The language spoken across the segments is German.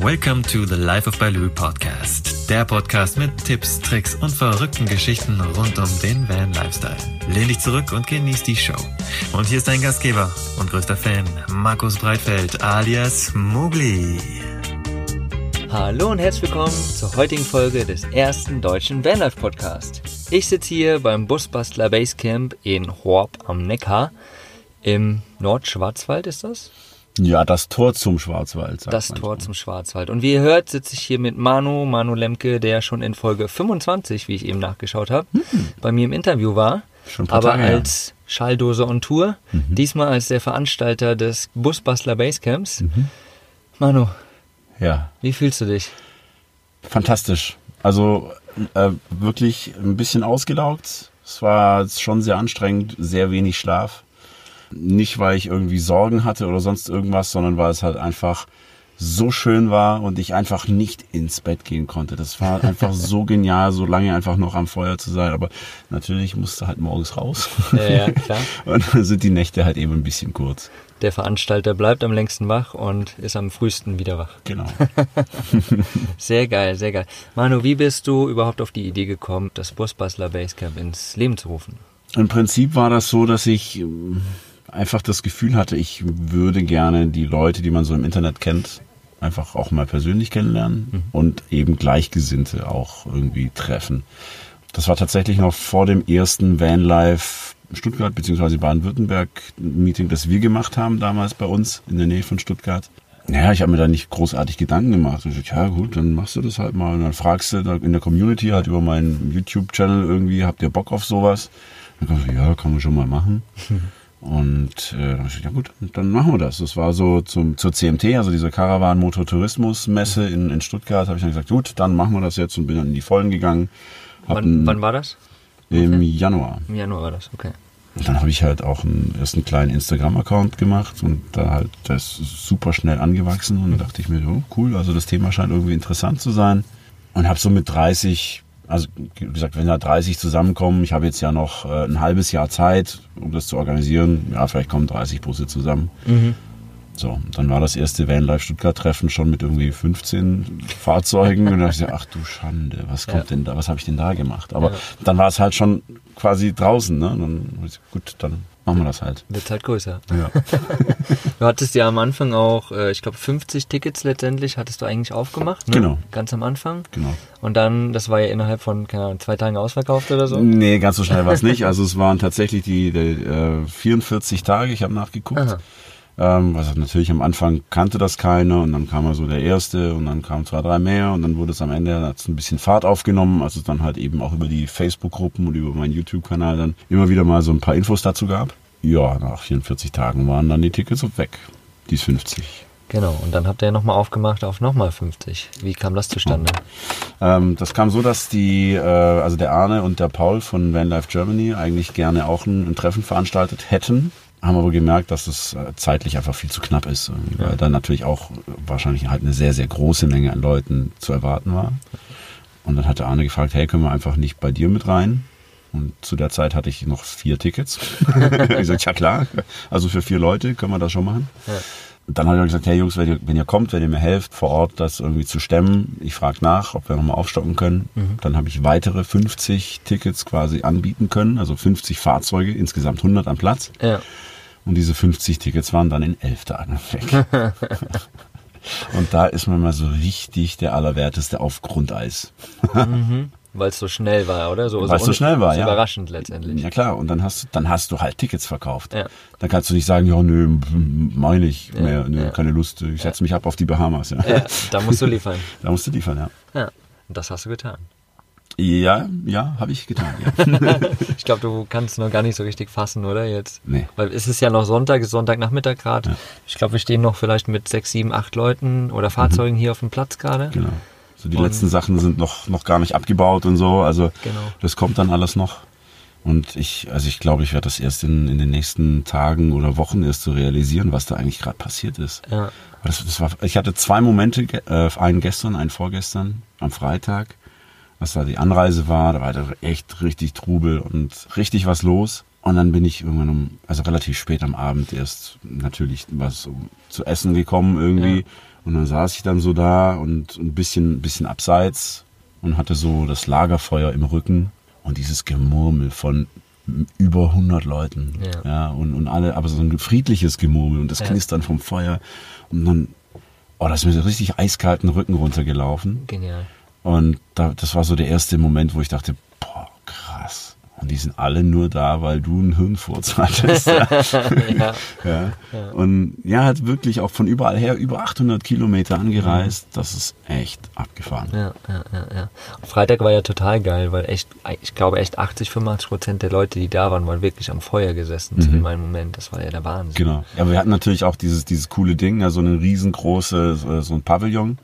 Welcome to the Life of Baloo Podcast. Der Podcast mit Tipps, Tricks und verrückten Geschichten rund um den Van Lifestyle. Lehn dich zurück und genieß die Show. Und hier ist dein Gastgeber und größter Fan, Markus Breitfeld alias Mugli. Hallo und herzlich willkommen zur heutigen Folge des ersten deutschen Vanlife Podcast. Ich sitze hier beim Busbastler Basecamp in Horb am Neckar. Im Nordschwarzwald ist das? Ja, das Tor zum Schwarzwald. sagt Das. Tor zum Schwarzwald. Und wie ihr hört, sitze ich hier mit Manu, Manu Lemke, der schon in Folge 25, wie ich eben nachgeschaut habe, bei mir im Interview war. Schon ein paar aber Tage. Mhm. als Schalldose on Tour. Diesmal als der Veranstalter des Busbastler Basecamps. Mhm. Manu, Ja, wie fühlst du dich? fantastisch. Also äh, wirklich ein bisschen ausgelaugt. Es war schon sehr anstrengend, sehr wenig Schlaf. Nicht, weil ich irgendwie Sorgen hatte oder sonst irgendwas, sondern weil es halt einfach so schön war und ich einfach nicht ins Bett gehen konnte. Das war einfach so genial, so lange einfach noch am Feuer zu sein. Aber natürlich musste halt morgens raus. Ja, ja, klar. Und dann sind die Nächte halt eben ein bisschen kurz. Der Veranstalter bleibt am längsten wach und ist am frühesten wieder wach. Genau. Sehr geil, sehr geil. Manu, wie bist du überhaupt auf die Idee gekommen, das Busbastler Basecamp ins Leben zu rufen? Im Prinzip war das so, dass ich ähm, einfach das Gefühl hatte, ich würde gerne die Leute, die man so im Internet kennt, einfach auch mal persönlich kennenlernen und eben Gleichgesinnte auch irgendwie treffen. Das war tatsächlich noch vor dem ersten Vanlife Stuttgart bzw. Baden-Württemberg Meeting, das wir gemacht haben damals bei uns in der Nähe von Stuttgart. Naja, ich habe mir da nicht großartig Gedanken gemacht. Ich dachte, ja gut, dann machst du das halt mal. Und dann fragst du in der Community halt über meinen YouTube-Channel irgendwie, habt ihr Bock auf sowas? Dann ich so, ja, kann man schon mal machen. Und äh, dann hab ich gesagt, ja gut, dann machen wir das. Das war so zum, zur CMT, also dieser Caravan Motortourismus Messe in, in Stuttgart, habe ich dann gesagt, gut, dann machen wir das jetzt und bin dann in die Vollen gegangen. Wann, wann war das? Im Januar. Im Januar war das, okay. Und dann habe ich halt auch einen, erst einen kleinen Instagram-Account gemacht und da halt, das ist super schnell angewachsen und dann dachte ich mir, oh, cool, also das Thema scheint irgendwie interessant zu sein. Und habe so mit 30, also wie gesagt, wenn da 30 zusammenkommen, ich habe jetzt ja noch äh, ein halbes Jahr Zeit, um das zu organisieren, ja, vielleicht kommen 30 Busse zusammen. So, dann war das erste Vanlife Stuttgart-Treffen schon mit irgendwie 15 Fahrzeugen und dann dachte ich, ach du Schande, was kommt Ja. denn da, was habe ich denn da gemacht? Aber Ja. dann war es halt schon quasi draußen, ne? Und dann gut, dann machen wir das halt. Wird halt größer. Ja. Du hattest ja am Anfang auch, äh, ich glaube, 50 Tickets letztendlich hattest du eigentlich aufgemacht, ne? Genau. Ganz am Anfang. Genau. Und dann, das war ja innerhalb von, keine Ahnung, zwei Tagen ausverkauft oder so. Nee, ganz so schnell war es nicht. Also es waren tatsächlich die, die äh, 44 Tage, ich habe nachgeguckt. Aha. Ähm, was natürlich am Anfang kannte das keiner und dann kam mal so der erste und dann kamen zwei, drei mehr und dann wurde es am Ende, hat es ein bisschen Fahrt aufgenommen, als es dann halt eben auch über die Facebook-Gruppen und über meinen YouTube-Kanal dann immer wieder mal so ein paar Infos dazu gab. Ja, nach 44 Tagen waren dann die Tickets weg. Die ist 50. Genau. Und dann habt ihr ja nochmal aufgemacht auf nochmal 50. Wie kam das zustande? Ähm, das kam so, dass die, äh, also der Arne und der Paul von Vanlife Germany eigentlich gerne auch ein, ein Treffen veranstaltet hätten. Haben aber gemerkt, dass es äh, zeitlich einfach viel zu knapp ist, weil dann natürlich auch wahrscheinlich halt eine sehr, sehr große Menge an Leuten zu erwarten war. Und dann hat der Arne gefragt, hey, können wir einfach nicht bei dir mit rein? Und zu der Zeit hatte ich noch vier Tickets. ich sagte, ja klar, also für vier Leute können wir das schon machen. Und dann habe ich gesagt, hey Jungs, wenn ihr, wenn ihr kommt, wenn ihr mir helft, vor Ort das irgendwie zu stemmen, ich frage nach, ob wir nochmal aufstocken können. Dann habe ich weitere 50 Tickets quasi anbieten können, also 50 Fahrzeuge, insgesamt 100 am Platz. Ja. Und diese 50 Tickets waren dann in elf Tagen weg. Und da ist man mal so richtig der Allerwerteste auf Grundeis. Weil es so schnell war, oder? So, Weil es so schnell war, ja. Überraschend letztendlich. Ja klar, und dann hast, du- dann hast du halt Tickets verkauft. Ja. Dann kannst du nicht sagen, ja, nö, meine ich mehr, nö, ja. keine Lust, ich setze mich ab auf die Bahamas. Ja. Ja, da musst du liefern. Da musst du liefern, ja. Ja. Und das hast du getan. Ja, ja, habe ich getan. Ja. Ich glaube, du kannst noch gar nicht so richtig fassen, oder jetzt? Nee. Weil es ist ja noch Sonntag, ist Sonntagnachmittag gerade. Ja. Ich glaube, wir stehen noch vielleicht mit sechs, sieben, acht Leuten oder Fahrzeugen hier auf dem Platz gerade. genau. So die Und- letzten Sachen sind noch, noch gar nicht abgebaut und so. Also Genau. das kommt dann alles noch. Und ich, also ich glaube, ich werde das erst in, in den nächsten Tagen oder Wochen erst so realisieren, was da eigentlich gerade passiert ist. Ja. Das, das war, ich hatte zwei Momente, äh, einen gestern, einen vorgestern, am Freitag, was da die Anreise war, da war da echt richtig Trubel und richtig was los. Und dann bin ich irgendwann um, also relativ spät am Abend erst natürlich was zu essen gekommen irgendwie. Ja. Und dann saß ich dann so da und ein bisschen, bisschen abseits und hatte so das Lagerfeuer im Rücken und dieses Gemurmel von über 100 Leuten. Ja. Ja, und, und alle, aber so ein friedliches Gemurmel und das Ja. Knistern vom Feuer. Und dann, oh, das ist mir so richtig eiskalten Rücken runtergelaufen. Genial. Und da, das war so der erste Moment, wo ich dachte. Und die sind alle nur da, weil du einen Hirnfurz hattest. ja. ja. Und ja, hat wirklich auch von überall her über 800 Kilometer angereist. Das ist echt abgefahren. Ja, ja, ja, ja. Freitag war ja total geil, weil echt, ich glaube echt 80, 85 Prozent der Leute, die da waren, waren wirklich am Feuer gesessen zu meinem Moment. Das war ja der Wahnsinn. Genau. Ja, aber wir hatten natürlich auch dieses, dieses coole Ding, ja, so eine riesengroße, so- ein Pavillon,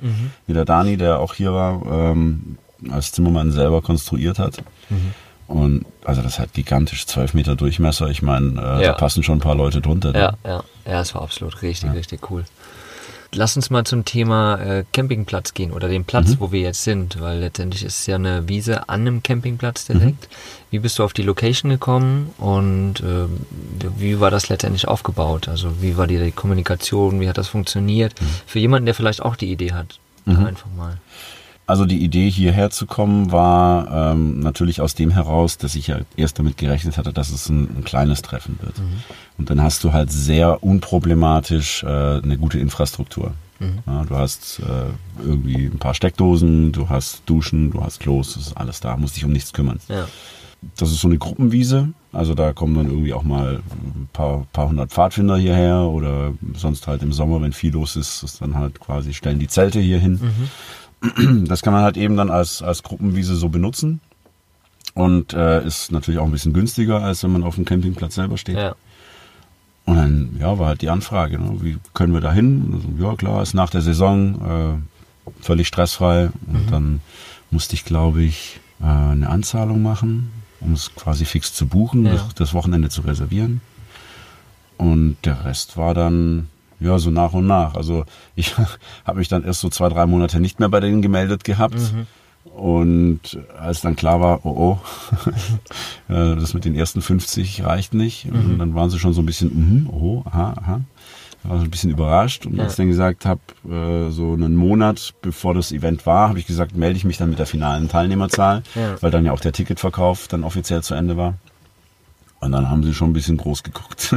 wie der Dani, der auch hier war, ähm, als Zimmermann selber konstruiert hat. Und also das hat gigantisch, 12 Meter Durchmesser. Ich meine, äh, Ja. da passen schon ein paar Leute drunter. ne? Ja, ja, ja, es war absolut richtig, richtig cool. Lass uns mal zum Thema äh, Campingplatz gehen oder den Platz, wo wir jetzt sind, weil letztendlich ist es ja eine Wiese an einem Campingplatz direkt. Wie bist du auf die Location gekommen und äh, wie war das letztendlich aufgebaut? Also wie war die Kommunikation, wie hat das funktioniert? Für jemanden, der vielleicht auch die Idee hat, einfach mal. Also die Idee hierher zu kommen war ähm, natürlich aus dem heraus, dass ich ja erst damit gerechnet hatte, dass es ein, ein kleines Treffen wird. Und dann hast du halt sehr unproblematisch äh, eine gute Infrastruktur. Ja, du hast äh, irgendwie ein paar Steckdosen, du hast Duschen, du hast Klos, das ist alles da, musst dich um nichts kümmern. Ja, Das ist so eine Gruppenwiese, also da kommen dann irgendwie auch mal ein paar, paar hundert Pfadfinder hierher oder sonst halt im Sommer, wenn viel los ist, ist dann halt quasi stellen die Zelte hier hin. Das kann man halt eben dann als, als Gruppenwiese so benutzen. Und äh, ist natürlich auch ein bisschen günstiger, als wenn man auf dem Campingplatz selber steht. ja, Und dann ja, war halt die Anfrage, ne? wie können wir da hin? Also, Ja klar, ist nach der Saison äh, völlig stressfrei. Und dann musste ich, glaube ich, äh, eine Anzahlung machen, um es quasi fix zu buchen, Ja. das, das Wochenende zu reservieren. Und der Rest war dann ja so nach und nach. Also ich habe mich dann erst so zwei, drei Monate nicht mehr bei denen gemeldet gehabt. Und als dann klar war, oh oh, äh, das mit den ersten 50 reicht nicht. Und dann waren sie schon so ein bisschen, mhm, oh, aha, aha. War so ein bisschen überrascht. Und Ja. als ich dann gesagt habe, äh, so einen Monat bevor das Event war, habe ich gesagt, melde ich mich dann mit der finalen Teilnehmerzahl, Ja. weil dann ja auch der Ticketverkauf dann offiziell zu Ende war. Und dann haben sie schon ein bisschen groß geguckt.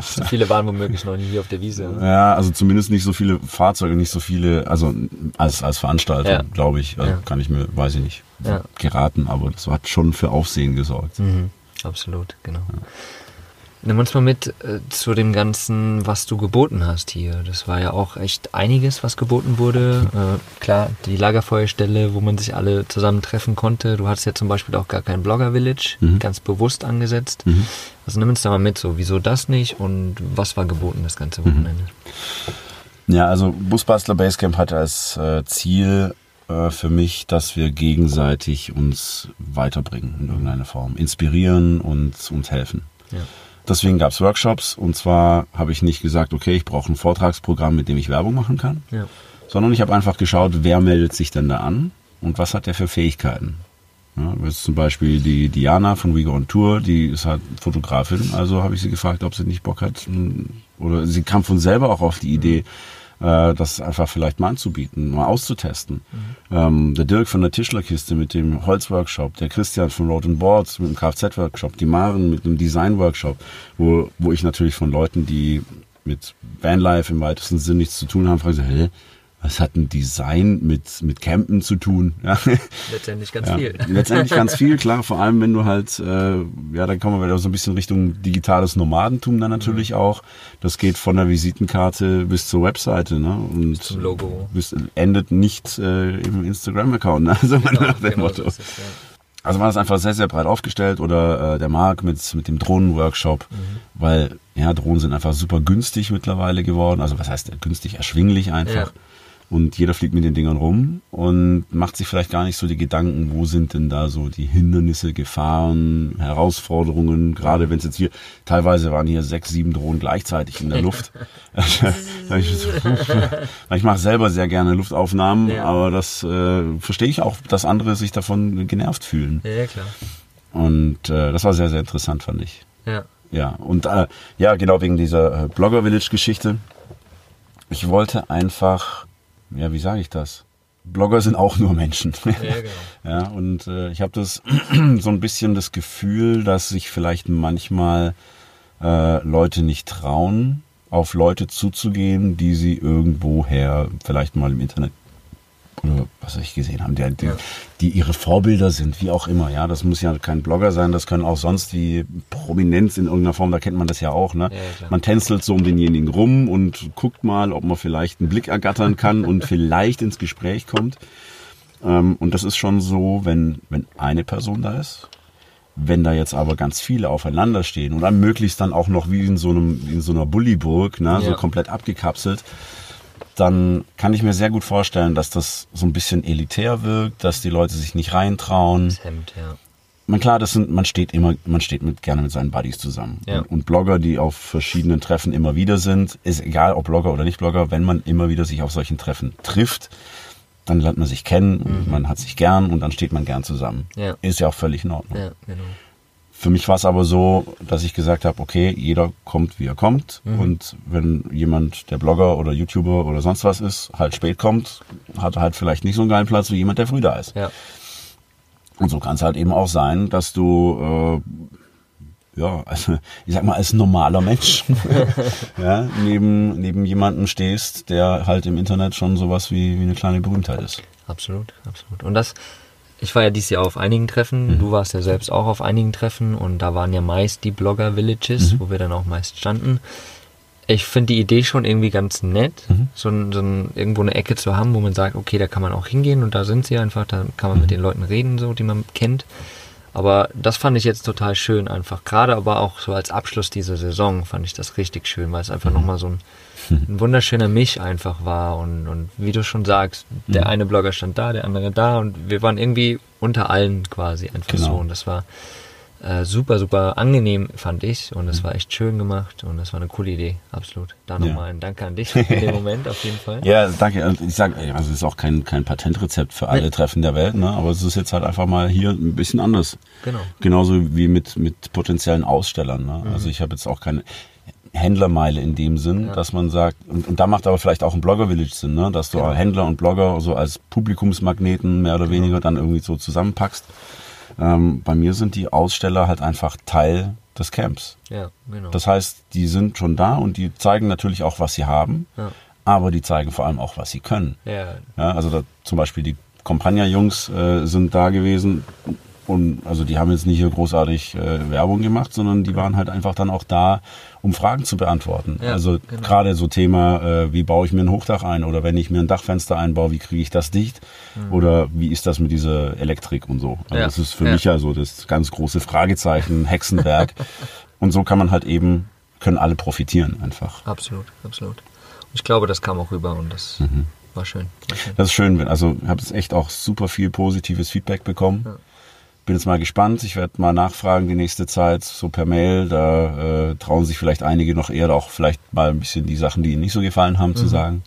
so viele waren womöglich noch nie hier auf der Wiese. Ne? Ja, also zumindest nicht so viele Fahrzeuge, nicht so viele, also als, als Veranstalter, Ja. glaube ich. Also Ja. Kann ich mir, weiß ich nicht, Ja. geraten, aber das hat schon für Aufsehen gesorgt. Mhm, absolut, genau. Nimm uns mal mit äh, zu dem Ganzen, was du geboten hast hier. Das war ja auch echt einiges, was geboten wurde. Äh, klar, die Lagerfeuerstelle, wo man sich alle zusammen treffen konnte. Du hattest ja zum Beispiel auch gar kein Blogger-Village, Mhm. ganz bewusst angesetzt. Also nimm uns da mal mit, so wieso das nicht und was war geboten das ganze Wochenende? Ja, also Busbastler Basecamp hatte als äh, Ziel äh, für mich, dass wir gegenseitig uns weiterbringen in irgendeiner Form, inspirieren und uns helfen. Ja. Deswegen gab es Workshops und zwar habe ich nicht gesagt, okay, ich brauche ein Vortragsprogramm, mit dem ich Werbung machen kann, Ja. sondern ich habe einfach geschaut, wer meldet sich denn da an und was hat der für Fähigkeiten. Ja, jetzt zum Beispiel die Diana von We Go on Tour, die ist halt Fotografin, also habe ich sie gefragt, ob sie nicht Bock hat. m, Oder sie kam von selber auch auf die Idee, äh, das einfach vielleicht mal anzubieten, mal auszutesten. Ähm, der Dirk von der Tischlerkiste mit dem Holzworkshop, der Christian von Road and Boards mit dem Kfz-Workshop, die Maren mit einem Design-Workshop, wo, wo ich natürlich von Leuten, die mit Vanlife im weitesten Sinn nichts zu tun haben, frage, hä, was hat ein Design mit, mit Campen zu tun? Ja. Letztendlich ganz Ja, viel. letztendlich ganz viel, klar. Vor allem, wenn du halt, äh, ja, dann kommen wir wieder so ein bisschen Richtung digitales Nomadentum dann natürlich Mhm. auch. Das geht von der Visitenkarte bis zur Webseite, ne? Und Zum Logo. Bis, endet nicht äh, im Instagram-Account, ne? Also Genau, nach dem genau Motto. so ist. Also war das einfach sehr, sehr breit aufgestellt oder äh, der Marc mit, mit dem Drohnen-Workshop, Mhm. weil ja, Drohnen sind einfach super günstig mittlerweile geworden. Also was heißt günstig, erschwinglich einfach. Ja. Und jeder fliegt mit den Dingern rum und macht sich vielleicht gar nicht so die Gedanken, wo sind denn da so die Hindernisse, Gefahren, Herausforderungen, gerade wenn es jetzt hier, teilweise waren hier sechs, sieben Drohnen gleichzeitig in der Luft. Ich, mache selber sehr gerne Luftaufnahmen, Ja. aber das äh, verstehe ich auch, dass andere sich davon genervt fühlen. Ja, klar. Und äh, das war sehr, sehr interessant, fand ich. Ja. Ja, und äh, ja, genau wegen dieser äh, Blogger Village Geschichte. Ich wollte einfach, ja, wie sage ich das? Blogger sind auch nur Menschen. Ja, genau. Ja, und äh, ich habe das so ein bisschen das Gefühl, dass sich vielleicht manchmal äh, Leute nicht trauen, auf Leute zuzugehen, die sie irgendwoher vielleicht mal im Internet oder was ich gesehen haben, die, die, die ihre Vorbilder sind, wie auch immer. Ja, das muss ja kein Blogger sein, das können auch sonst wie Prominenz in irgendeiner Form, da kennt man das ja auch. Ne? Ja, man tänzelt so um denjenigen rum und guckt mal, ob man vielleicht einen Blick ergattern kann und vielleicht ins Gespräch kommt. Ähm, und das ist schon so, wenn, wenn eine Person da ist. Wenn da jetzt aber ganz viele aufeinander stehen und dann möglichst dann auch noch wie in so einem, in so einer Bulliburg, ne, so Ja. komplett abgekapselt, dann kann ich mir sehr gut vorstellen, dass das so ein bisschen elitär wirkt, dass die Leute sich nicht reintrauen. Das Hemd, ja. Man klar, das sind, man steht immer, man steht mit, gerne mit seinen Buddies zusammen. Ja. Und, und Blogger, die auf verschiedenen Treffen immer wieder sind, ist egal, ob Blogger oder nicht Blogger, wenn man immer wieder sich auf solchen Treffen trifft, dann lernt man sich kennen und man hat sich gern und dann steht man gern zusammen. Mhm. Ja. Ist ja auch völlig in Ordnung. Ja, genau. Für mich war es aber so, dass ich gesagt habe, okay, jeder kommt, wie er kommt. Mhm. Und wenn jemand, der Blogger oder YouTuber oder sonst was ist, halt spät kommt, hat er halt vielleicht nicht so einen geilen Platz wie jemand, der früh da ist. Ja, Und so kann es halt eben auch sein, dass du, äh, ja, also ich sag mal, als normaler Mensch ja, neben, neben jemandem stehst, der halt im Internet schon sowas wie, wie eine kleine Berühmtheit ist. absolut, absolut. Und das, ich war ja dieses Jahr auf einigen Treffen, du warst ja selbst auch auf einigen Treffen und da waren ja meist die Blogger-Villages, wo wir dann auch meist standen. Ich finde die Idee schon irgendwie ganz nett, so, ein, so ein, irgendwo eine Ecke zu haben, wo man sagt, okay, da kann man auch hingehen und da sind sie einfach, da kann man mit den Leuten reden, so die man kennt. Aber das fand ich jetzt total schön einfach. Gerade aber auch so als Abschluss dieser Saison fand ich das richtig schön, weil es einfach nochmal so ein, ein wunderschöner Misch einfach war. Und, und wie du schon sagst, der eine Blogger stand da, der andere da und wir waren irgendwie unter allen quasi einfach Genau. so. Und das war äh, super, super angenehm, fand ich. Und es war echt schön gemacht und das war eine coole Idee, absolut. Da Ja. nochmal ein Danke an dich für den Moment auf jeden Fall. Ja, danke. Und Ich sage, also es ist auch kein, kein Patentrezept für alle Nee. Treffen der Welt, ne? aber es ist jetzt halt einfach mal hier ein bisschen anders. Genau. Genauso wie mit, mit potenziellen Ausstellern. Ne? Mhm. Also ich habe jetzt auch keine Händlermeile in dem Sinn, dass man sagt, und, und da macht aber vielleicht auch ein Blogger-Village Sinn, ne? dass du Genau. Händler und Blogger so als Publikumsmagneten mehr oder weniger dann irgendwie so zusammenpackst. Ähm, bei mir sind die Aussteller halt einfach Teil des Camps. Ja, genau. Das heißt, die sind schon da und die zeigen natürlich auch, was sie haben, Ja. aber die zeigen vor allem auch, was sie können. ja, Ja, also da, zum Beispiel die Compagna-Jungs äh, sind da gewesen und also die haben jetzt nicht hier großartig äh, Werbung gemacht, sondern die waren halt einfach dann auch da, um Fragen zu beantworten. Ja, also genau. gerade so Thema, äh, wie baue ich mir ein Hochdach ein oder wenn ich mir ein Dachfenster einbaue, wie kriege ich das dicht oder wie ist das mit dieser Elektrik und so. Also Mhm. Ja, das ist für ja. mich ja so das ganz große Fragezeichen, Hexenwerk und so kann man halt eben, können alle profitieren einfach. absolut, absolut. Und ich glaube, das kam auch rüber und das Mhm. war schön. War schön. Das ist schön, also ich habe jetzt echt auch super viel positives Feedback bekommen. Bin jetzt mal gespannt. Ich werde mal nachfragen die nächste Zeit, so per Mail. Da äh, trauen sich vielleicht einige noch eher auch vielleicht mal ein bisschen die Sachen, die ihnen nicht so gefallen haben, Mhm. zu sagen.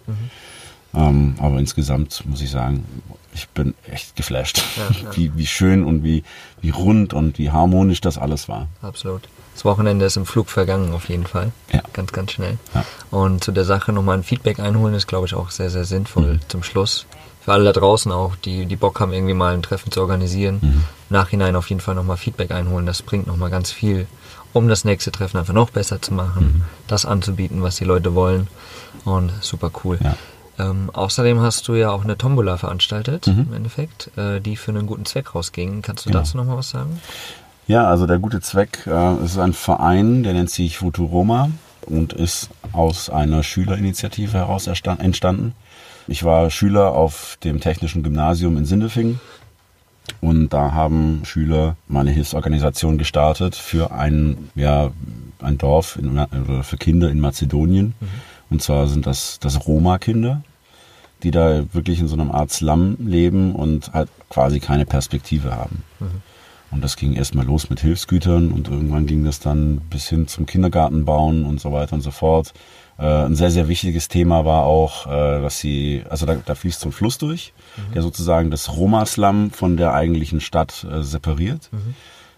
Ähm, aber insgesamt muss ich sagen, ich bin echt geflasht, Ja, ja. Wie, wie schön und wie, wie rund und wie harmonisch das alles war. Absolut. Das Wochenende ist im Flug vergangen, auf jeden Fall. Ja. Ganz, ganz schnell. Ja. Und zu der Sache nochmal ein Feedback einholen, ist, glaube ich, auch sehr, sehr sinnvoll zum Schluss. Für alle da draußen auch, die, die Bock haben, irgendwie mal ein Treffen zu organisieren. Im Nachhinein auf jeden Fall nochmal Feedback einholen. Das bringt nochmal ganz viel, um das nächste Treffen einfach noch besser zu machen, das anzubieten, was die Leute wollen. Und super cool. Ja. Ähm, außerdem hast du ja auch eine Tombola veranstaltet, im Endeffekt, äh, die für einen guten Zweck rausging. Kannst du Genau. dazu nochmal was sagen? Ja, also der gute Zweck äh, ist ein Verein, der nennt sich Futuroma und ist aus einer Schülerinitiative heraus entstanden. Ich war Schüler auf dem Technischen Gymnasium in Sindelfingen und da haben Schüler mal eine Hilfsorganisation gestartet für ein, ja, ein Dorf in, oder für Kinder in Mazedonien. Und zwar sind das, das Roma-Kinder, die da wirklich in so einem Art Slum leben und halt quasi keine Perspektive haben. Und das ging erstmal los mit Hilfsgütern und irgendwann ging das dann bis hin zum Kindergarten bauen und so weiter und so fort. Äh, ein sehr, sehr wichtiges Thema war auch, äh, dass sie, also da, da fließt so ein Fluss durch, der sozusagen das Roma-Slum von der eigentlichen Stadt äh, separiert.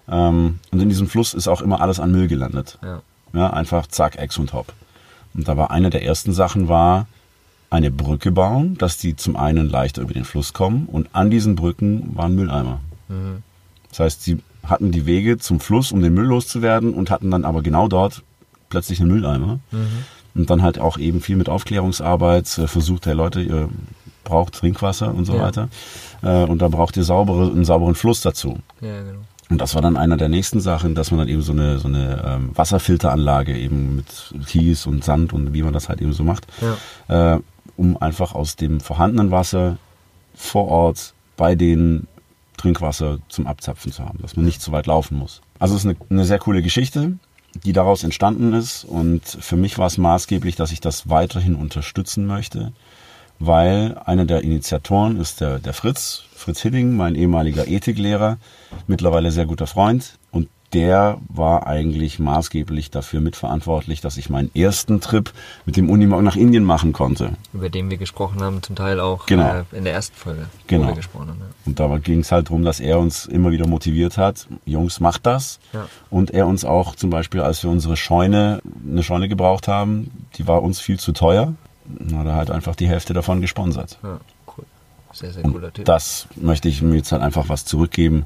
Ähm, und in diesem Fluss ist auch immer alles an Müll gelandet. Ja. Ja, einfach zack, Ex und Hop. Und da war eine der ersten Sachen war, eine Brücke bauen, dass die zum einen leichter über den Fluss kommen und an diesen Brücken waren Mülleimer. Das heißt, sie hatten die Wege zum Fluss, um den Müll loszuwerden und hatten dann aber genau dort plötzlich einen Mülleimer. Und dann halt auch eben viel mit Aufklärungsarbeit äh, versucht, hey Leute, ihr braucht Trinkwasser und so Ja. weiter. Äh, und da braucht ihr saubere, einen sauberen Fluss dazu. Ja, genau. Und das war dann einer der nächsten Sachen, dass man dann eben so eine, so eine ähm, Wasserfilteranlage eben mit Kies und Sand und wie man das halt eben so macht, äh, um einfach aus dem vorhandenen Wasser vor Ort bei den Trinkwasser zum Abzapfen zu haben, dass man nicht so weit laufen muss. Also es ist eine, eine sehr coole Geschichte, die daraus entstanden ist und für mich war es maßgeblich, dass ich das weiterhin unterstützen möchte, weil einer der Initiatoren ist der, der Fritz, Fritz Hidding, mein ehemaliger Ethiklehrer, mittlerweile sehr guter Freund und der war eigentlich maßgeblich dafür mitverantwortlich, dass ich meinen ersten Trip mit dem Unimog nach Indien machen konnte. Über den wir gesprochen haben, zum Teil auch Genau. äh, in der ersten Folge, Genau. wir gesprochen haben. Ja. Und da ging es halt darum, dass er uns immer wieder motiviert hat, Jungs, macht das. Ja. Und er uns auch zum Beispiel, als wir unsere Scheune, eine Scheune gebraucht haben, die war uns viel zu teuer, hat er halt einfach die Hälfte davon gesponsert. Ja, cool. Sehr, sehr cooler Typ. das möchte ich ihm jetzt halt einfach was zurückgeben,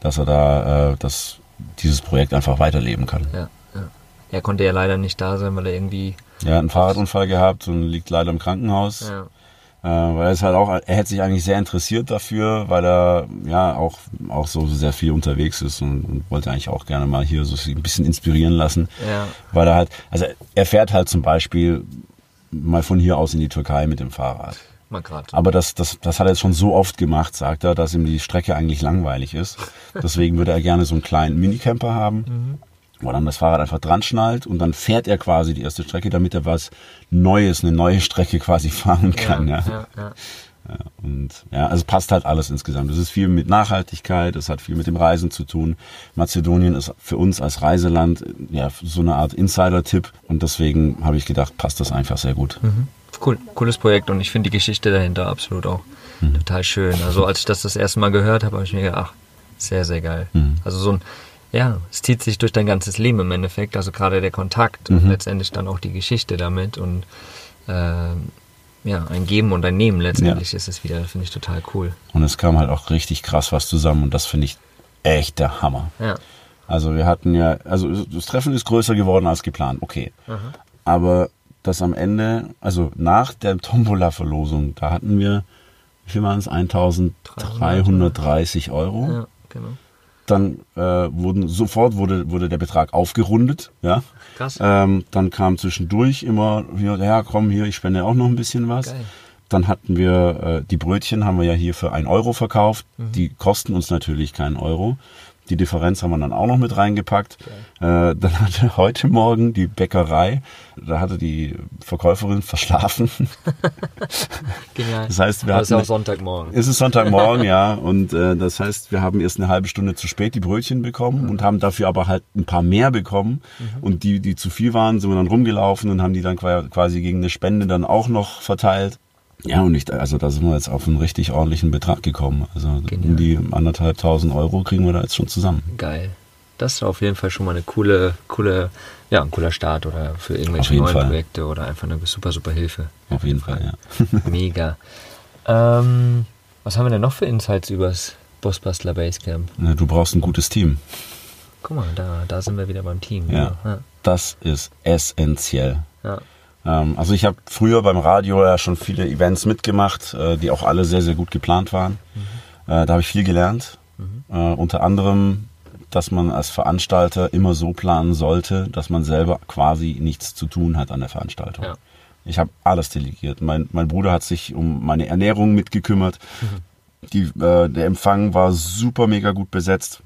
dass er da, äh, dass dieses Projekt einfach weiterleben kann. Ja, ja. Er konnte ja leider nicht da sein, weil er irgendwie. Er hat einen Fahrradunfall gehabt und liegt leider im Krankenhaus. Ja, Äh, weil er ist halt auch, er hätte sich eigentlich sehr interessiert dafür, weil er ja auch, auch so sehr viel unterwegs ist und, und wollte eigentlich auch gerne mal hier so sich ein bisschen inspirieren lassen. Ja. Weil er halt, also er fährt halt zum Beispiel mal von hier aus in die Türkei mit dem Fahrrad. Mal gerade. Aber das, das, das hat er jetzt schon so oft gemacht, sagt er, dass ihm die Strecke eigentlich langweilig ist. Deswegen würde er gerne so einen kleinen Minicamper haben, wo er dann das Fahrrad einfach dran schnallt und dann fährt er quasi die erste Strecke, damit er was Neues, eine neue Strecke quasi fahren kann. Ja, ja, ja. Ja, und ja, also es passt halt alles insgesamt. Es ist viel mit Nachhaltigkeit, es hat viel mit dem Reisen zu tun. Mazedonien ist für uns als Reiseland ja so eine Art Insider-Tipp und deswegen habe ich gedacht, passt das einfach sehr gut. Cool, cooles Projekt und ich finde die Geschichte dahinter absolut auch total schön. Also als ich das das erste Mal gehört habe, habe ich mir gedacht, ach, sehr, sehr geil. Also so ein, ja, es zieht sich durch dein ganzes Leben im Endeffekt, also gerade der Kontakt und letztendlich dann auch die Geschichte damit und ähm, ja, ein Geben und ein Nehmen letztendlich ist es wieder, finde ich total cool. Und es kam halt auch richtig krass was zusammen und das finde ich echt der Hammer. Ja, Also wir hatten ja, also das Treffen ist größer geworden als geplant, okay. Aber das am Ende, also nach der Tombola-Verlosung, da hatten wir, wie viel waren es? 1330 Euro. ja, genau. Dann äh, wurden sofort wurde, wurde der Betrag aufgerundet, ja. Krass. Ähm, dann kam zwischendurch immer, ja komm hier, ich spende auch noch ein bisschen was. Geil. Dann hatten wir äh, die Brötchen haben wir ja hier für ein Euro verkauft. Die kosten uns natürlich keinen Euro. Die Differenz haben wir dann auch noch mit reingepackt. Äh, dann hatte heute Morgen die Bäckerei, da hatte die Verkäuferin verschlafen. Genial. Das heißt, wir es ist ja hatten- auch Sonntagmorgen. Es ist Sonntagmorgen, ja. Und äh, das heißt, wir haben erst eine halbe Stunde zu spät die Brötchen bekommen und haben dafür aber halt ein paar mehr bekommen. Und die, die zu viel waren, sind wir dann rumgelaufen und haben die dann qua- quasi gegen eine Spende dann auch noch verteilt. Ja, und ich, also da sind wir jetzt auf einen richtig ordentlichen Betrag gekommen. Also Genial. um die anderthalb tausend Euro kriegen wir da jetzt schon zusammen. Geil. Das ist auf jeden Fall schon mal eine coole, coole, ja, ein cooler Start oder für irgendwelche neuen Fall. Projekte oder einfach eine super, super Hilfe. Auf jeden Fall, ja. Mega. ähm, was haben wir denn noch für Insights übers Bossbustler Basecamp? Du brauchst ein gutes Team. Guck mal, da, da sind wir wieder beim Team. Ja. ja. Das ist essentiell. ja. Ähm, also ich habe früher beim Radio ja schon viele Events mitgemacht, äh, die auch alle sehr, sehr gut geplant waren. Äh, da habe ich viel gelernt. Äh, unter anderem, dass man als Veranstalter immer so planen sollte, dass man selber quasi nichts zu tun hat an der Veranstaltung. Ja. Ich habe alles delegiert. Mein, mein Bruder hat sich um meine Ernährung mitgekümmert. Die, äh, der Empfang war super mega gut besetzt.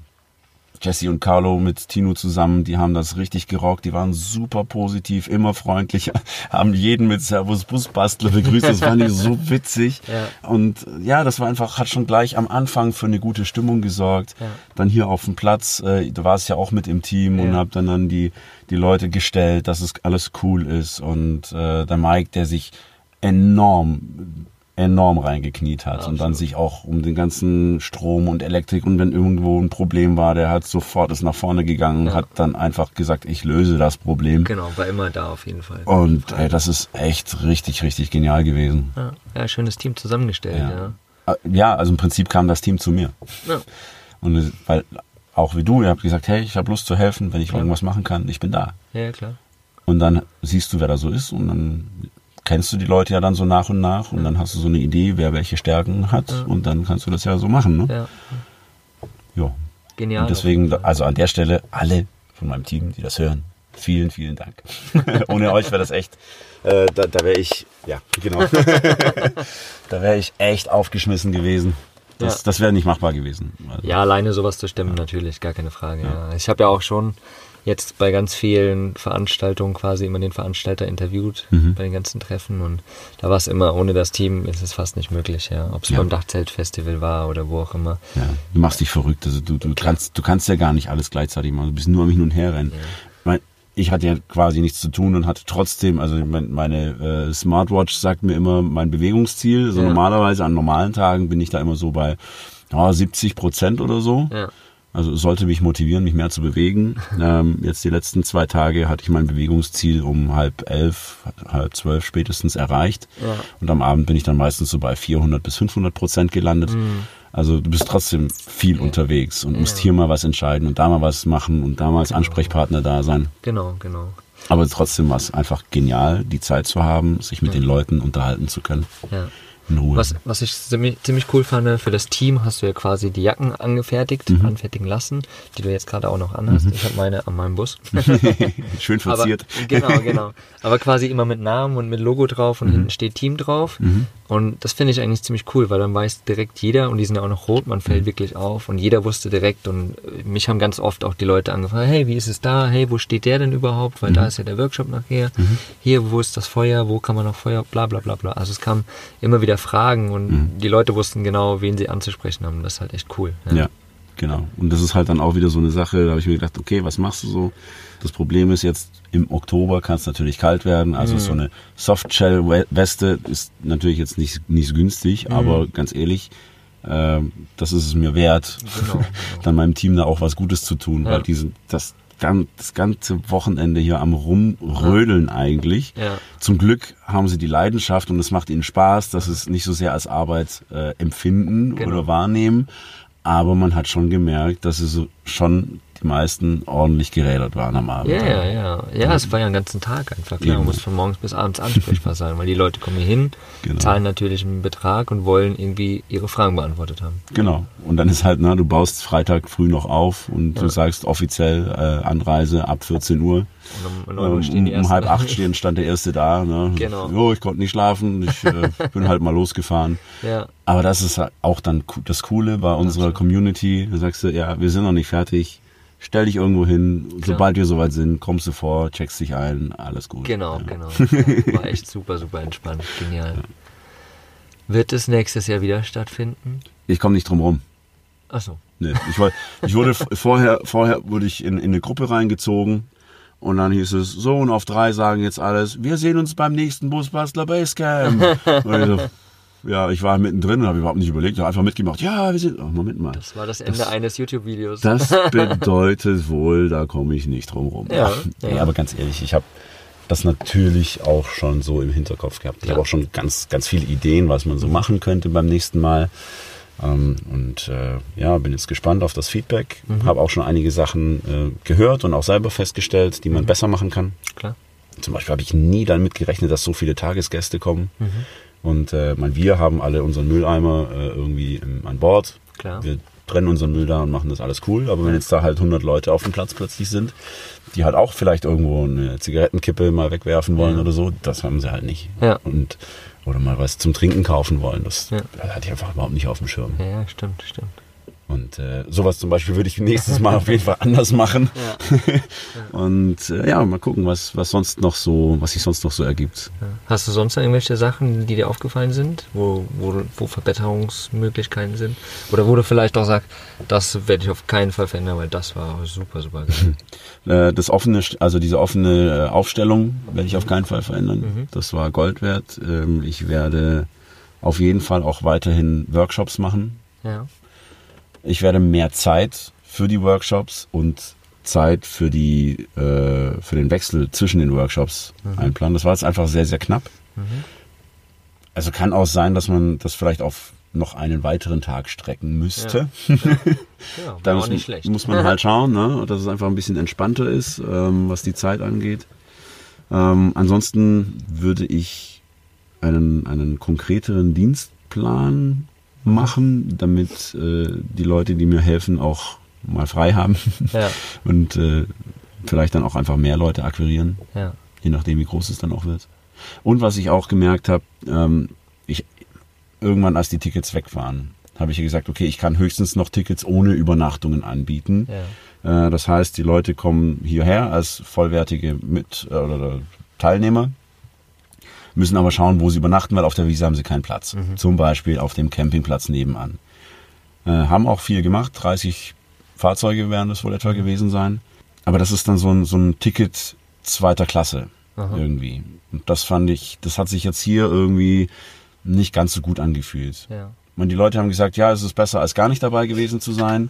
Jesse und Carlo mit Tino zusammen, die haben das richtig gerockt, die waren super positiv, immer freundlich, haben jeden mit Servus Busbastler begrüßt, das fand ich so witzig. Ja. Und ja, das war einfach, hat schon gleich am Anfang für eine gute Stimmung gesorgt. Ja. Dann hier auf dem Platz, äh, da war es ja auch mit im Team und Ja. hab dann dann die, die Leute gestellt, dass es alles cool ist und äh, der Mike, der sich enorm enorm reingekniet hat und dann sich auch um den ganzen Strom und Elektrik und wenn irgendwo ein Problem war, der hat sofort ist nach vorne gegangen, Ja. hat dann einfach gesagt, ich löse das Problem. Genau, war immer da auf jeden Fall. Und ey, das ist echt richtig, richtig genial gewesen. Ja, ja schönes Team zusammengestellt, ja. Ja. Äh, Ja, also im Prinzip kam das Team zu mir. Ja, Und es- weil auch wie du, ihr habt gesagt, hey, ich habe Lust zu helfen, wenn ich irgendwas machen kann, ich bin da. ja klar. Und dann siehst du, wer da so ist und dann kennst du die Leute ja dann so nach und nach und dann hast du so eine Idee, wer welche Stärken hat und dann kannst du das ja so machen. Ne? Ja, Ja. genial. Und deswegen, also an der Stelle alle von meinem Team, die das hören, vielen, vielen Dank. Ohne euch wäre das echt, äh, da, da wäre ich, ja, genau. da wäre ich echt aufgeschmissen gewesen. Das, Ja. das wäre nicht machbar gewesen. Also, Ja, alleine sowas zu stemmen, natürlich, gar keine Frage. Ja. Ich habe ja auch schon jetzt bei ganz vielen Veranstaltungen quasi immer den Veranstalter interviewt, Mhm. bei den ganzen Treffen und da war es immer, ohne das Team ist es fast nicht möglich, ja. Ob es Ja. beim Dachzeltfestival war oder wo auch immer. Ja, du machst dich verrückt. Also du, du kannst, du kannst ja gar nicht alles gleichzeitig machen. Du bist nur am Hin und Her rennen. Ich, mein, ich hatte ja quasi nichts zu tun und hatte trotzdem, also mein, meine äh, Smartwatch sagt mir immer mein Bewegungsziel. Also Ja. normalerweise an normalen Tagen bin ich da immer so bei ja, 70 Prozent oder so. Ja, Also sollte mich motivieren, mich mehr zu bewegen. ähm, jetzt die letzten zwei Tage hatte ich mein Bewegungsziel um halb elf, halb zwölf spätestens erreicht. Ja. Und am Abend bin ich dann meistens so bei 400 bis 500 Prozent gelandet. Mhm. Also du bist trotzdem viel unterwegs und musst hier mal was entscheiden und da mal was machen und da mal als Ansprechpartner da sein. genau, genau. Aber trotzdem war es einfach genial, die Zeit zu haben, sich mit den Leuten unterhalten zu können. Ja. In Ruhe. Was, was ich ziemlich, ziemlich cool fand, für das Team hast du ja quasi die Jacken angefertigt, Mhm. anfertigen lassen, die du jetzt gerade auch noch anhast. Ich habe meine an meinem Bus. Schön verziert. Aber, genau, genau. Aber quasi immer mit Namen und mit Logo drauf und Mhm. hinten steht Team drauf. Und das finde ich eigentlich ziemlich cool, weil dann weiß direkt jeder, und die sind ja auch noch rot, man Mhm. fällt wirklich auf und jeder wusste direkt und mich haben ganz oft auch die Leute angefragt, hey, wie ist es da? Hey, wo steht der denn überhaupt? Weil Mhm. da ist ja der Workshop nachher. Hier, wo ist das Feuer? Wo kann man noch Feuer? Bla, bla, bla, bla. Also es kamen immer wieder Fragen und Mhm. die Leute wussten genau, wen sie anzusprechen haben. Das ist halt echt cool. Ja, genau. Und das ist halt dann auch wieder so eine Sache, da habe ich mir gedacht, okay, was machst du so? Das Problem ist jetzt, im Oktober kann es natürlich kalt werden. Also so eine Softshell-Weste ist natürlich jetzt nicht, nicht so günstig, aber ganz ehrlich, ähm, das ist es mir wert, Genau, genau. dann meinem Team da auch was Gutes zu tun, Ja. weil diesen, das, gan- das ganze Wochenende hier am Rumrödeln eigentlich. Ja. Zum Glück haben sie die Leidenschaft und es macht ihnen Spaß, dass es nicht so sehr als Arbeit äh, empfinden Genau. oder wahrnehmen. Aber man hat schon gemerkt, dass sie so schon die meisten ordentlich gerädert waren am Abend. Ja, ja, ja. Ja, es war ja einen ganzen Tag einfach. Klar, man muss von morgens bis abends ansprechbar sein, weil die Leute kommen hier hin, Genau. zahlen natürlich einen Betrag und wollen irgendwie ihre Fragen beantwortet haben. Genau. Und dann ist halt, na, du baust Freitag früh noch auf und du sagst offiziell äh, Anreise ab 14 Uhr. Und um 9 Uhr Ähm, stehen die um, ersten. um halb acht stehen, stand der erste da. Ne? Genau. Jo, ich konnte nicht schlafen, ich äh, bin halt mal losgefahren. Ja, Aber das ist halt auch dann das Coole bei unserer Community. Da sagst du, ja, wir sind noch nicht fertig. Stell dich irgendwo hin. Sobald wir soweit sind, kommst du vor, checkst dich ein, alles gut. genau, Ja. genau. War echt super, super entspannt. Genial. Wird es nächstes Jahr wieder stattfinden? Ich komme nicht drum rum. Achso. Nee, ich, war, ich wurde vorher, vorher wurde ich in, in eine Gruppe reingezogen und dann hieß es, so und auf drei sagen jetzt alles, wir sehen uns beim nächsten Busbastler Basecamp. und ich so, ja, ich war mittendrin und habe überhaupt nicht überlegt, habe einfach mitgemacht. Ja, wir sind, oh, Moment mal. Das war das Ende eines YouTube-Videos. Das bedeutet wohl, da komme ich nicht drum rum. Ja, Nee, ja. aber ganz ehrlich, ich habe das natürlich auch schon so im Hinterkopf gehabt. Ich Ja. habe auch schon ganz, ganz viele Ideen, was man so machen könnte beim nächsten Mal. Ähm, und äh, ja, bin jetzt gespannt auf das Feedback. Mhm. Habe auch schon einige Sachen äh, gehört und auch selber festgestellt, die Mhm. man besser machen kann. Klar. Zum Beispiel habe ich nie damit gerechnet, dass so viele Tagesgäste kommen. Mhm. Und äh, mein, wir haben alle unseren Mülleimer äh, irgendwie im, an Bord. Klar. Wir trennen unseren Müll da und machen das alles cool. Aber wenn jetzt da halt 100 Leute auf dem Platz plötzlich sind, die halt auch vielleicht irgendwo eine Zigarettenkippe mal wegwerfen wollen oder so, das haben sie halt nicht. Ja. Und, oder mal was zum Trinken kaufen wollen. Das, Ja. das hatte ich einfach überhaupt nicht auf dem Schirm. Ja, ja, stimmt, stimmt. Und äh, sowas zum Beispiel würde ich nächstes Mal auf jeden Fall anders machen. Und äh, ja, mal gucken, was, was sonst noch so, was sich sonst noch so ergibt. Ja. Hast du sonst noch irgendwelche Sachen, die dir aufgefallen sind, wo, wo, wo Verbesserungsmöglichkeiten sind? Oder wo du vielleicht auch sagst, das werde ich auf keinen Fall verändern, weil das war super, super geil. Äh, das offene, also diese offene äh, Aufstellung werde ich auf keinen Fall verändern. Das war Gold wert. Ähm, ich werde auf jeden Fall auch weiterhin Workshops machen. Ja. Ich werde mehr Zeit für die Workshops und Zeit für die äh, für den Wechsel zwischen den Workshops einplanen. Das war jetzt einfach sehr sehr knapp. Also kann auch sein, dass man das vielleicht auf noch einen weiteren Tag strecken müsste. Ja, Da war muss, auch nicht schlecht. muss man halt schauen, ne? dass es einfach ein bisschen entspannter ist, ähm, was die Zeit angeht. Ähm, ansonsten würde ich einen, einen konkreteren Dienstplan machen, damit äh, die Leute, die mir helfen, auch mal frei haben Ja. und äh, vielleicht dann auch einfach mehr Leute akquirieren, ja. je nachdem, wie groß es dann auch wird. Und was ich auch gemerkt habe, ähm, ich irgendwann, als die Tickets weg waren, habe ich gesagt, okay, ich kann höchstens noch Tickets ohne Übernachtungen anbieten. Ja. Äh, Das heißt, die Leute kommen hierher als vollwertige Mit- äh, oder Teilnehmer, müssen aber schauen, wo sie übernachten, weil auf der Wiese haben sie keinen Platz. Zum Beispiel auf dem Campingplatz nebenan. Äh, haben auch viel gemacht, 30 Fahrzeuge werden das wohl etwa gewesen sein. Aber das ist dann so ein, so ein Ticket zweiter Klasse Aha. irgendwie. Und das fand ich, das hat sich jetzt hier irgendwie nicht ganz so gut angefühlt. Ja. Und die Leute haben gesagt, ja, es ist besser, als gar nicht dabei gewesen zu sein.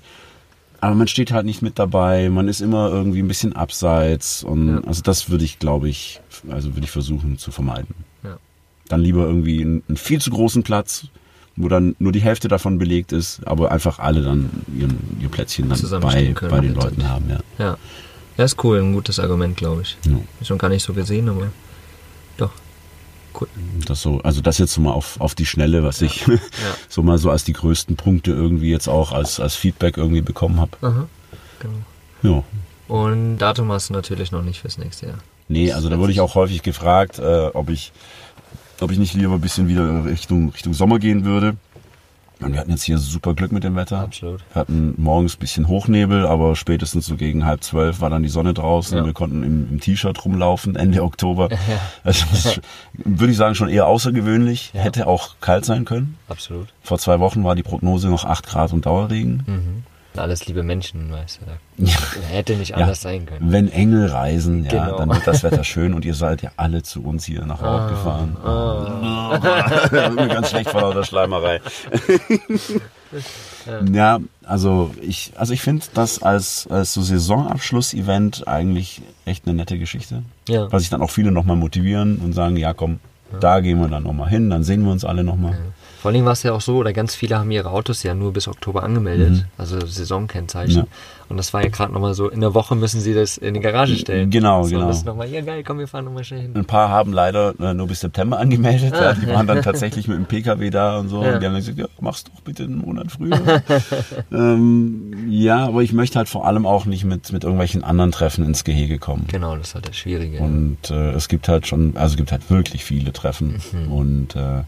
Aber man steht halt nicht mit dabei, man ist immer irgendwie ein bisschen abseits. Und Ja. also das würde ich, glaube ich, also würde ich versuchen zu vermeiden. Ja. Dann lieber irgendwie einen, viel zu großen Platz, wo dann nur die Hälfte davon belegt ist, aber einfach alle dann ihren, ihr Plätzchen dann bei, können, bei den. Leuten haben, ja. Ja. Ja, ist cool, ein gutes Argument, glaube ich. ja. Ist schon gar nicht so gesehen, aber. Cool. Das so, also das jetzt so mal auf, auf die Schnelle, was ich Ja. so mal so als die größten Punkte irgendwie jetzt auch als, als Feedback irgendwie bekommen habe. Genau. Ja. Und Datum hast du natürlich noch nicht fürs nächste Jahr. Nee, also da wurde ich auch häufig gefragt, äh, ob ich ob ich nicht lieber ein bisschen wieder Richtung, Richtung Sommer gehen würde. Und wir hatten jetzt hier super Glück mit dem Wetter. Absolut. Wir hatten morgens ein bisschen Hochnebel, aber spätestens so gegen halb zwölf war dann die Sonne draußen. Ja. Wir konnten im, im T-Shirt rumlaufen Ende Oktober. Also das ist, würde ich sagen, schon eher außergewöhnlich. Ja. Hätte auch kalt sein können. Absolut. Vor zwei Wochen war die Prognose noch 8 Grad und Dauerregen. Mhm. Alles liebe Menschen, weißt du. Ja. hätte nicht anders sein können. Wenn Engel reisen, ja, Genau. dann wird das Wetter schön und ihr seid ja alle zu uns hier nach Ort gefahren. Mir ganz schlecht vor lauter Schleimerei. ja, also ich, also ich finde das als, als so Saisonabschluss-Event eigentlich echt eine nette Geschichte. Ja. Weil sich dann auch viele nochmal motivieren und sagen, ja komm, da gehen wir dann nochmal hin, dann sehen wir uns alle nochmal. Vor allen Dingen war es ja auch so, oder ganz viele haben ihre Autos ja nur bis Oktober angemeldet, also Saisonkennzeichen. Mhm. Ja. Und das war ja gerade nochmal so, in der Woche müssen sie das in die Garage stellen. Genau, so, genau. Das ist nochmal, ja geil, komm, wir fahren nochmal schnell hin. Ein paar haben leider äh, nur bis September angemeldet. Ja, die waren dann tatsächlich mit dem PKW da und so. Ja. Und die haben dann gesagt, ja, mach's doch bitte einen Monat früher. ähm, ja, aber ich möchte halt vor allem auch nicht mit, mit irgendwelchen anderen Treffen ins Gehege kommen. Genau, das ist halt das Schwierige. Und äh, es gibt halt schon, also es gibt halt wirklich viele Treffen. Mhm. Und äh,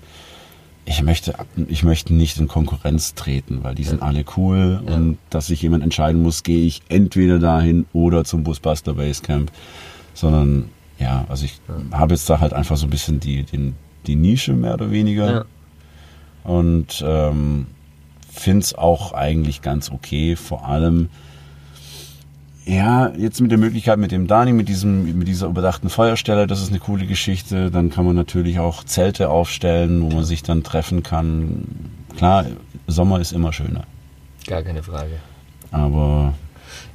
ich möchte, ich möchte nicht in Konkurrenz treten, weil die sind alle cool. Und dass sich jemand entscheiden muss, gehe ich entweder dahin oder zum Busbuster Basecamp. Sondern ja, also ich habe jetzt da halt einfach so ein bisschen die, den, die Nische mehr oder weniger. Ja. Und ähm, finde es auch eigentlich ganz okay. Vor allem, ja, jetzt mit der Möglichkeit mit dem Dani, mit, diesem, mit dieser überdachten Feuerstelle, das ist eine coole Geschichte. Dann kann man natürlich auch Zelte aufstellen, wo man sich dann treffen kann. Klar, Sommer ist immer schöner. Gar keine Frage. Aber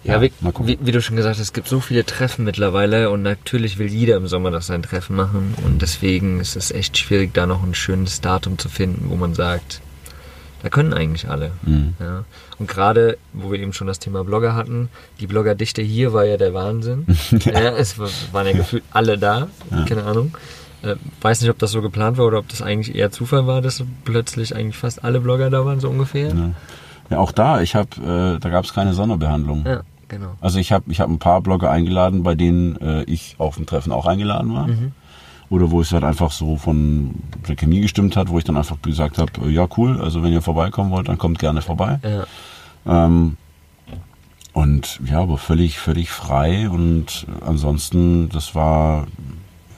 Ja, Ja, wie, wie, wie du schon gesagt hast, es gibt so viele Treffen mittlerweile und natürlich will jeder im Sommer das sein Treffen machen und deswegen ist es echt schwierig, da noch ein schönes Datum zu finden, wo man sagt, da können eigentlich alle. Mhm. Ja. Und gerade, wo wir eben schon das Thema Blogger hatten, die Bloggerdichte hier war ja der Wahnsinn. ja. es war- waren ja gefühlt alle da, keine Ahnung. Äh, weiß nicht, ob das so geplant war oder ob das eigentlich eher Zufall war, dass plötzlich eigentlich fast alle Blogger da waren, so ungefähr. ja, ja auch da, ich habe, äh, da gab es keine Sonderbehandlung. Ja, genau. Also ich habe ich hab ein paar Blogger eingeladen, bei denen äh, ich auf dem Treffen auch eingeladen war. Mhm. Oder wo es halt einfach so von der Chemie gestimmt hat, wo ich dann einfach gesagt habe, äh, ja cool, also wenn ihr vorbeikommen wollt, dann kommt gerne vorbei. Ja. Ähm, und ja, aber völlig, völlig frei und ansonsten, das war,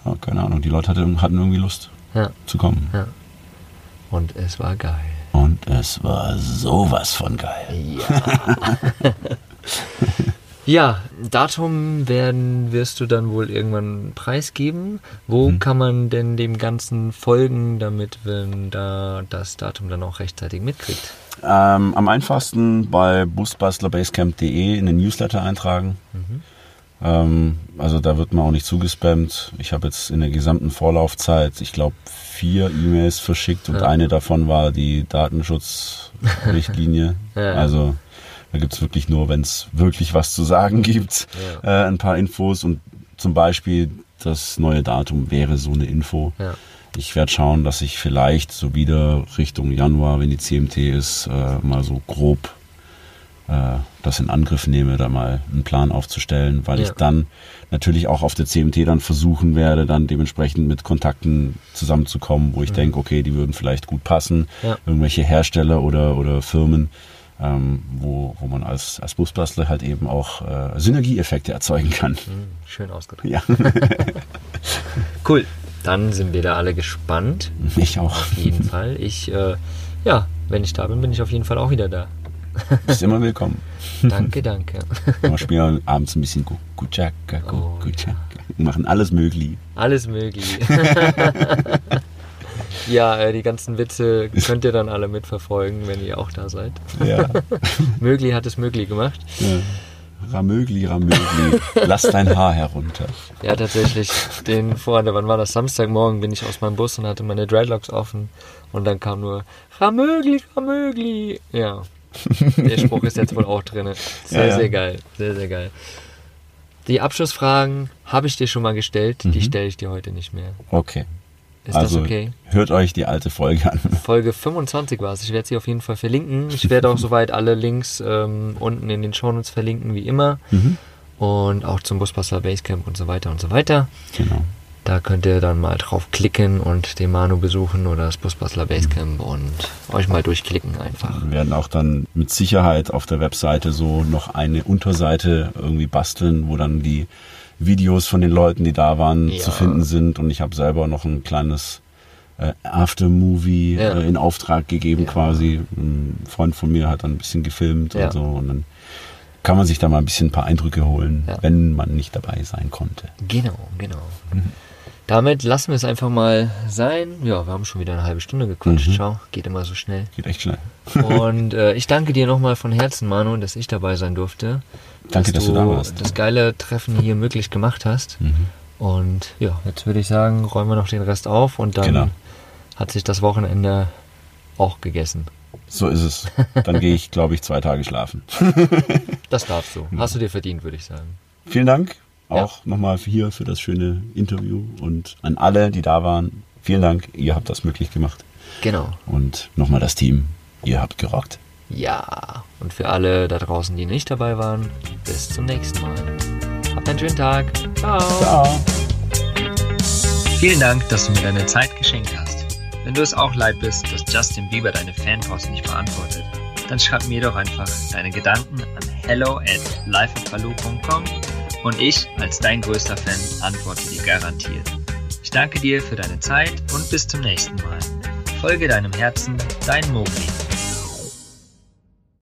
ja, keine Ahnung, die Leute hatten, hatten irgendwie Lust ja. zu kommen. Ja. Und es war geil. Und es war sowas von geil. Ja. Ja, Datum werden wirst du dann wohl irgendwann preisgeben. Wo Mhm. kann man denn dem Ganzen folgen, damit man da das Datum dann auch rechtzeitig mitkriegt? Ähm, am einfachsten bei busbastlerbasecamp.de in den Newsletter eintragen. Ähm, also da wird man auch nicht zugespammt. Ich habe jetzt in der gesamten Vorlaufzeit, ich glaube, vier E-Mails verschickt und Ja. eine davon war die Datenschutzrichtlinie. Ja. Also da gibt's wirklich nur, wenn es wirklich was zu sagen gibt, Ja. äh, ein paar Infos und zum Beispiel das neue Datum wäre so eine Info. Ja. Ich werde schauen, dass ich vielleicht so wieder Richtung Januar, wenn die CMT ist, äh, mal so grob äh, das in Angriff nehme, da mal einen Plan aufzustellen, weil Ja. ich dann natürlich auch auf der CMT dann versuchen werde, dann dementsprechend mit Kontakten zusammenzukommen, wo ich denke, okay, die würden vielleicht gut passen, Mhm. Ja. irgendwelche Hersteller oder, oder Firmen, ähm, wo, wo man als, als Busbastler halt eben auch äh, Synergieeffekte erzeugen kann. Hm, schön ausgedrückt. Ja, Cool. Dann sind wir da alle gespannt. ich auch. Auf jeden Fall. Ich, äh, ja, wenn ich da bin, bin ich auf jeden Fall auch wieder da. Bist immer willkommen. Danke, danke. Wir spielen abends ein bisschen Guchaka, Gu- Oh. Wir machen alles möglich. Alles möglich. ja, äh, die ganzen Witze könnt ihr dann alle mitverfolgen, wenn ihr auch da seid. Ja. Mögli hat es möglich gemacht. Ja. Ramögli, Ramögli, lass dein Haar herunter. Ja, tatsächlich. Den vorher, wann war das? Samstagmorgen bin ich aus meinem Bus und hatte meine Dreadlocks offen. Und dann kam nur Ramögli, Ramögli. Ja. Der Spruch ist jetzt wohl auch drin. Sehr, Ja, ja. sehr geil. Sehr, sehr geil. Die Abschlussfragen habe ich dir schon mal gestellt. Die Mhm. stelle ich dir heute nicht mehr. Okay. Ist also das okay? hört euch die alte Folge an. Folge 25 war es. Ich werde sie auf jeden Fall verlinken. Ich werde auch soweit alle Links ähm, unten in den Shownotes verlinken, wie immer. Mhm. Und auch zum Busbastler Basecamp und so weiter und so weiter. Genau. Da könnt ihr dann mal drauf klicken und den Manu besuchen oder das Busbastler Basecamp und euch mal durchklicken einfach. Wir werden auch dann mit Sicherheit auf der Webseite so noch eine Unterseite irgendwie basteln, wo dann die Videos von den Leuten, die da waren, Ja. zu finden sind. Und ich habe selber noch ein kleines äh, Aftermovie Ja. äh, in Auftrag gegeben Ja. quasi. Ein Freund von mir hat dann ein bisschen gefilmt und so. Und dann kann man sich da mal ein bisschen ein paar Eindrücke holen, wenn man nicht dabei sein konnte. Genau, genau. Damit lassen wir es einfach mal sein. Ja, wir haben schon wieder eine halbe Stunde gequatscht. Mhm. Schau, geht immer so schnell. Geht echt schnell. Und äh, ich danke dir nochmal von Herzen, Manu, dass ich dabei sein durfte. Danke, dass du da warst. das geile Treffen hier möglich gemacht hast. Mhm. Und ja, jetzt würde ich sagen, räumen wir noch den Rest auf und dann Genau. hat sich das Wochenende auch gegessen. So ist es. Dann gehe ich, glaube ich, zwei Tage schlafen. Das darfst du. Hast du dir verdient, würde ich sagen. Vielen Dank Ja. auch nochmal hier für das schöne Interview und an alle, die da waren. Vielen Dank, ihr habt das möglich gemacht. Genau. Und nochmal das Team, ihr habt gerockt. Ja. Und für alle da draußen, die nicht dabei waren, bis zum nächsten Mal. Habt einen schönen Tag. Ciao. Ciao. Vielen Dank, dass du mir deine Zeit geschenkt hast. Wenn du es auch leid bist, dass Justin Bieber deine Fanpost nicht beantwortet, dann schreib mir doch einfach deine Gedanken an hello at lifeofbaloo.com und ich als dein größter Fan antworte dir garantiert. Ich danke dir für deine Zeit und bis zum nächsten Mal. Folge deinem Herzen, dein Mogli.